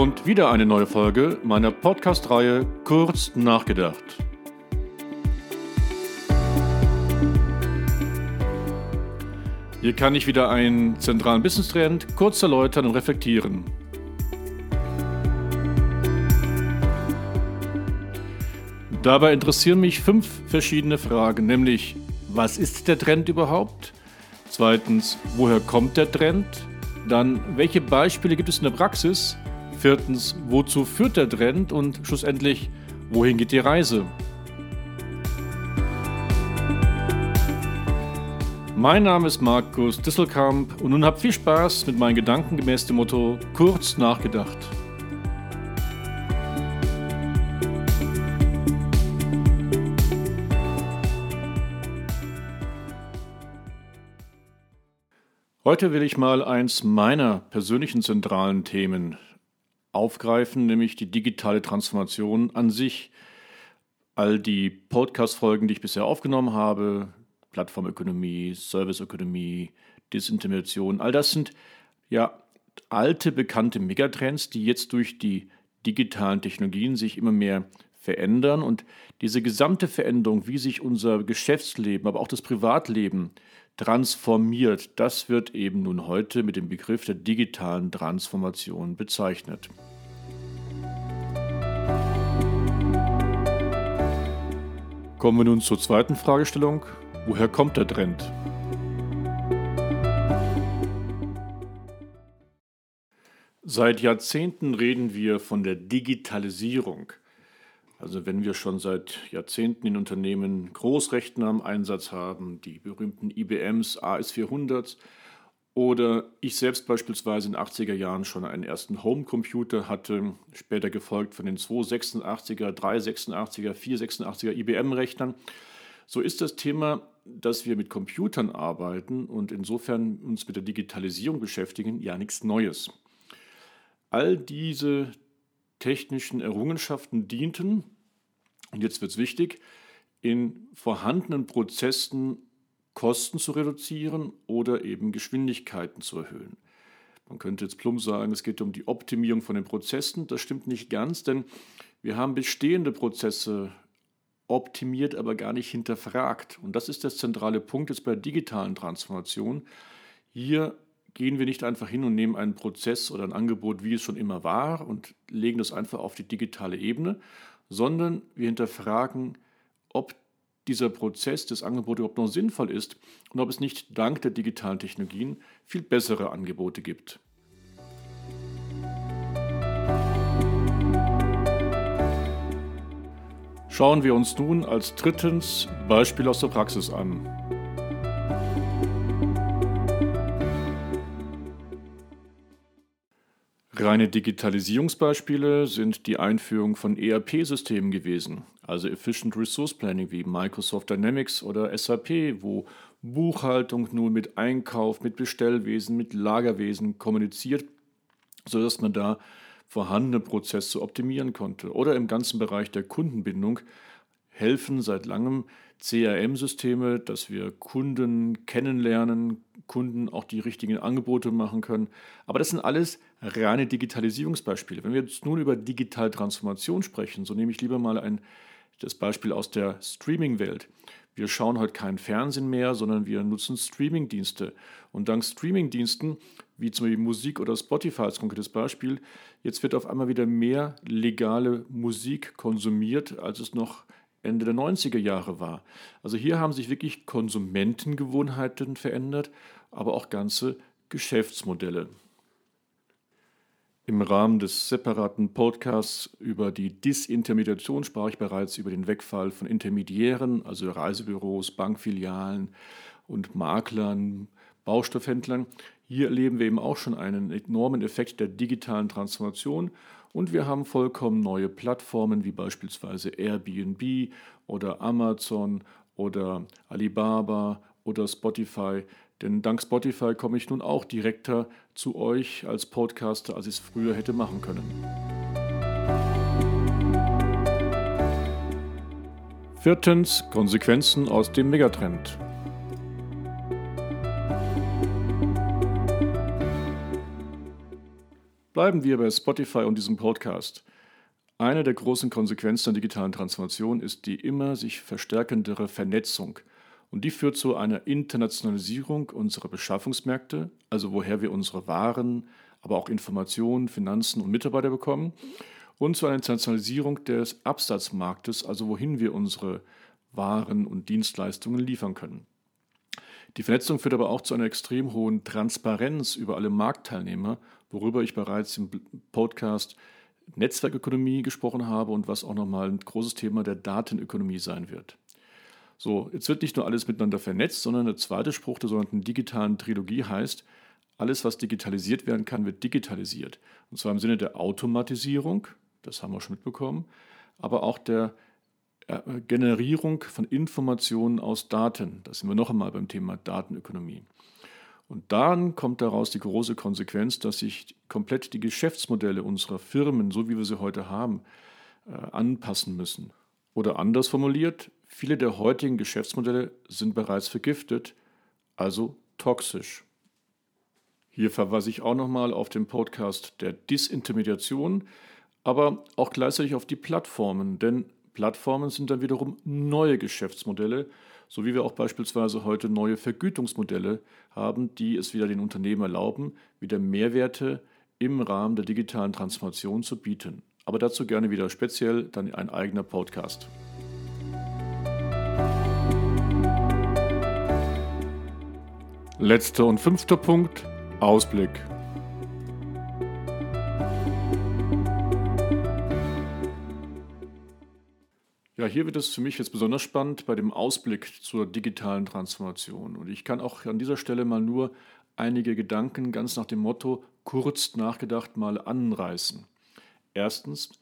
und wieder eine neue Folge meiner Podcast-Reihe Kurz nachgedacht. Hier kann ich wieder einen zentralen Business-Trend kurz erläutern und reflektieren. Dabei interessieren mich fünf verschiedene Fragen, nämlich was ist der Trend überhaupt? Zweitens, woher kommt der Trend? Dann, welche Beispiele gibt es in der Praxis? Viertens, wozu führt der Trend? Und schlussendlich, wohin geht die Reise? Mein Name ist Markus Disselkamp und nun habt viel Spaß mit meinen Gedanken gemäß dem Motto kurz nachgedacht. Heute will ich mal eins meiner persönlichen zentralen Themen aufgreifen, nämlich die digitale Transformation an sich. All die Podcast-Folgen, die ich bisher aufgenommen habe, Plattformökonomie, Serviceökonomie, Disintermediation, all das sind ja alte, bekannte Megatrends, die jetzt durch die digitalen Technologien sich immer mehr verändern und diese gesamte Veränderung, wie sich unser Geschäftsleben, aber auch das Privatleben transformiert, das wird eben nun heute mit dem Begriff der digitalen Transformation bezeichnet. Kommen wir nun zur zweiten Fragestellung. Woher kommt der Trend? Seit Jahrzehnten reden wir von der Digitalisierung. Also wenn wir schon seit Jahrzehnten in Unternehmen Großrechner im Einsatz haben, die berühmten IBMs AS400s, oder ich selbst beispielsweise in den 80er Jahren schon einen ersten Homecomputer hatte, später gefolgt von den 286er, 386er, 486er IBM-Rechnern, so ist das Thema, dass wir mit Computern arbeiten und insofern uns mit der Digitalisierung beschäftigen, ja nichts Neues. All diese technischen Errungenschaften dienten, und jetzt wird es wichtig, in vorhandenen Prozessen Kosten zu reduzieren oder eben Geschwindigkeiten zu erhöhen. Man könnte jetzt plump sagen, es geht um die Optimierung von den Prozessen. Das stimmt nicht ganz, denn wir haben bestehende Prozesse optimiert, aber gar nicht hinterfragt. Und das ist der zentrale Punkt jetzt bei der digitalen Transformation. Hier gehen wir nicht einfach hin und nehmen einen Prozess oder ein Angebot, wie es schon immer war, und legen das einfach auf die digitale Ebene, sondern wir hinterfragen, ob dieser Prozess des Angebots überhaupt noch sinnvoll ist und ob es nicht dank der digitalen Technologien viel bessere Angebote gibt. Schauen wir uns nun als drittens Beispiel aus der Praxis an. Reine Digitalisierungsbeispiele sind die Einführung von ERP-Systemen gewesen, also Efficient Resource Planning wie Microsoft Dynamics oder SAP, wo Buchhaltung nun mit Einkauf, mit Bestellwesen, mit Lagerwesen kommuniziert, sodass man da vorhandene Prozesse optimieren konnte. Oder im ganzen Bereich der Kundenbindung helfen seit langem CRM-Systeme, dass wir Kunden kennenlernen, Kunden auch die richtigen Angebote machen können. Aber das sind alles reine Digitalisierungsbeispiele. Wenn wir jetzt nun über digitale Transformation sprechen, so nehme ich lieber mal ein, das Beispiel aus der Streaming-Welt. Wir schauen heute kein Fernsehen mehr, sondern wir nutzen Streaming-Dienste. Und dank Streaming-Diensten, wie zum Beispiel Musik oder Spotify als konkretes Beispiel, jetzt wird auf einmal wieder mehr legale Musik konsumiert, als es noch Ende der 90er Jahre war. Also hier haben sich wirklich Konsumentengewohnheiten verändert, aber auch ganze Geschäftsmodelle. Im Rahmen des separaten Podcasts über die Disintermediation sprach ich bereits über den Wegfall von Intermediären, also Reisebüros, Bankfilialen und Maklern, Baustoffhändlern. Hier erleben wir eben auch schon einen enormen Effekt der digitalen Transformation und wir haben vollkommen neue Plattformen wie beispielsweise Airbnb oder Amazon oder Alibaba oder Spotify. Denn dank Spotify komme ich nun auch direkter zu euch als Podcaster, als ich es früher hätte machen können. Viertens Konsequenzen aus dem Megatrend. Bleiben wir bei Spotify und diesem Podcast. Eine der großen Konsequenzen der digitalen Transformation ist die immer sich verstärkendere Vernetzung. Und die führt zu einer Internationalisierung unserer Beschaffungsmärkte, also woher wir unsere Waren, aber auch Informationen, Finanzen und Mitarbeiter bekommen, und zu einer Internationalisierung des Absatzmarktes, also wohin wir unsere Waren und Dienstleistungen liefern können. Die Vernetzung führt aber auch zu einer extrem hohen Transparenz über alle Marktteilnehmer, worüber ich bereits im Podcast Netzwerkökonomie gesprochen habe und was auch nochmal ein großes Thema der Datenökonomie sein wird. So, jetzt wird nicht nur alles miteinander vernetzt, sondern der zweite Spruch der sogenannten digitalen Trilogie heißt, alles, was digitalisiert werden kann, wird digitalisiert. Und zwar im Sinne der Automatisierung, das haben wir schon mitbekommen, aber auch der Generierung von Informationen aus Daten. Da sind wir noch einmal beim Thema Datenökonomie. Und dann kommt daraus die große Konsequenz, dass sich komplett die Geschäftsmodelle unserer Firmen, so wie wir sie heute haben, äh, anpassen müssen. Oder anders formuliert, viele der heutigen Geschäftsmodelle sind bereits vergiftet, also toxisch. Hier verweise ich auch nochmal auf den Podcast der Disintermediation, aber auch gleichzeitig auf die Plattformen, denn Plattformen sind dann wiederum neue Geschäftsmodelle, so wie wir auch beispielsweise heute neue Vergütungsmodelle haben, die es wieder den Unternehmen erlauben, wieder Mehrwerte im Rahmen der digitalen Transformation zu bieten. Aber dazu gerne wieder speziell dann ein eigener Podcast. Letzter und fünfter Punkt, Ausblick. Ja, hier wird es für mich jetzt besonders spannend bei dem Ausblick zur digitalen Transformation. Und ich kann auch an dieser Stelle mal nur einige Gedanken ganz nach dem Motto kurz nachgedacht mal anreißen. Erstens,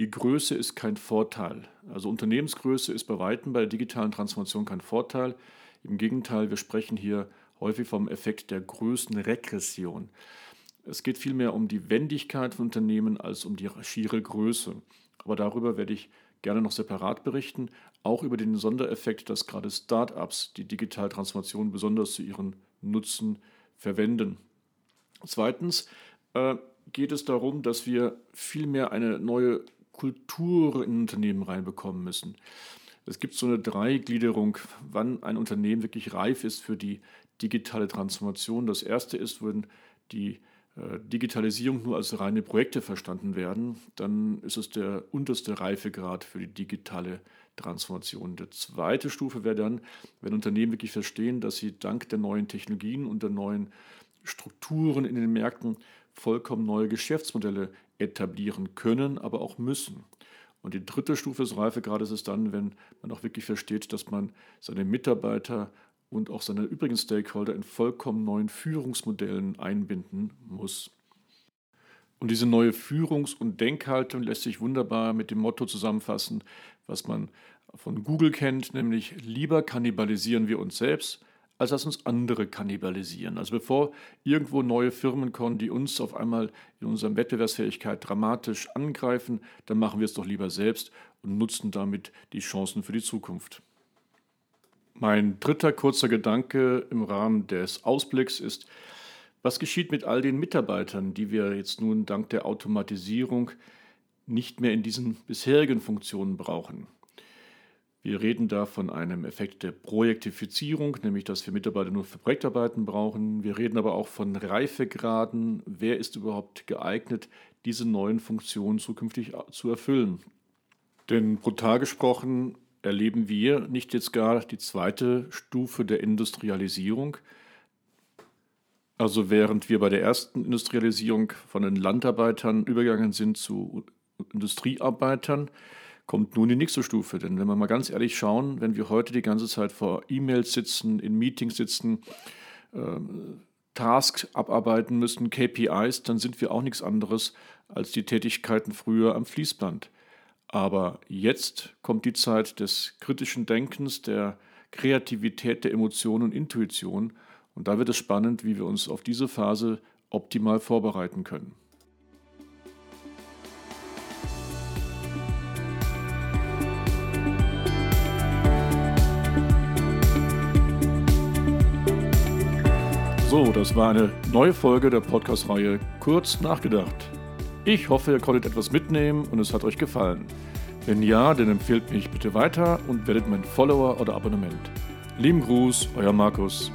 die Größe ist kein Vorteil. Also Unternehmensgröße ist bei weitem bei der digitalen Transformation kein Vorteil. Im Gegenteil, wir sprechen hier häufig vom Effekt der Größenregression. Es geht vielmehr um die Wendigkeit von Unternehmen als um die schiere Größe. Aber darüber werde ich gerne noch separat berichten, auch über den Sondereffekt, dass gerade Start-ups die Digitaltransformation besonders zu ihren Nutzen verwenden. Zweitens äh, geht es darum, dass wir vielmehr eine neue Kultur in Unternehmen reinbekommen müssen. Es gibt so eine Dreigliederung, wann ein Unternehmen wirklich reif ist für die digitale Transformation. Das erste ist, wenn die Digitalisierung nur als reine Projekte verstanden werden, dann ist es der unterste Reifegrad für die digitale Transformation. Die zweite Stufe wäre dann, wenn Unternehmen wirklich verstehen, dass sie dank der neuen Technologien und der neuen Strukturen in den Märkten vollkommen neue Geschäftsmodelle etablieren können, aber auch müssen. Und die dritte Stufe des Reifegrades ist dann, wenn man auch wirklich versteht, dass man seine Mitarbeiter und auch seine übrigen Stakeholder in vollkommen neuen Führungsmodellen einbinden muss. Und diese neue Führungs- und Denkhaltung lässt sich wunderbar mit dem Motto zusammenfassen, was man von Google kennt, nämlich lieber kannibalisieren wir uns selbst, als dass uns andere kannibalisieren. Also bevor irgendwo neue Firmen kommen, die uns auf einmal in unserer Wettbewerbsfähigkeit dramatisch angreifen, dann machen wir es doch lieber selbst und nutzen damit die Chancen für die Zukunft. Mein dritter kurzer Gedanke im Rahmen des Ausblicks ist, was geschieht mit all den Mitarbeitern, die wir jetzt nun dank der Automatisierung nicht mehr in diesen bisherigen Funktionen brauchen? Wir reden da von einem Effekt der Projektifizierung, nämlich dass wir Mitarbeiter nur für Projektarbeiten brauchen. Wir reden aber auch von Reifegraden. Wer ist überhaupt geeignet, diese neuen Funktionen zukünftig zu erfüllen? Denn brutal gesprochen erleben wir nicht jetzt gar die zweite Stufe der Industrialisierung. Also während wir bei der ersten Industrialisierung von den Landarbeitern übergegangen sind zu Industriearbeitern, kommt nun die nächste Stufe. Denn wenn wir mal ganz ehrlich schauen, wenn wir heute die ganze Zeit vor E-Mails sitzen, in Meetings sitzen, äh, Tasks abarbeiten müssen, KPIs, dann sind wir auch nichts anderes als die Tätigkeiten früher am Fließband. Aber jetzt kommt die Zeit des kritischen Denkens, der Kreativität, der Emotion und Intuition. Und da wird es spannend, wie wir uns auf diese Phase optimal vorbereiten können. So, das war eine neue Folge der Podcast-Reihe Kurz nachgedacht. Ich hoffe, ihr konntet etwas mitnehmen und es hat euch gefallen. Wenn ja, dann empfehlt mich bitte weiter und werdet mein Follower oder Abonnement. Lieben Gruß, euer Markus.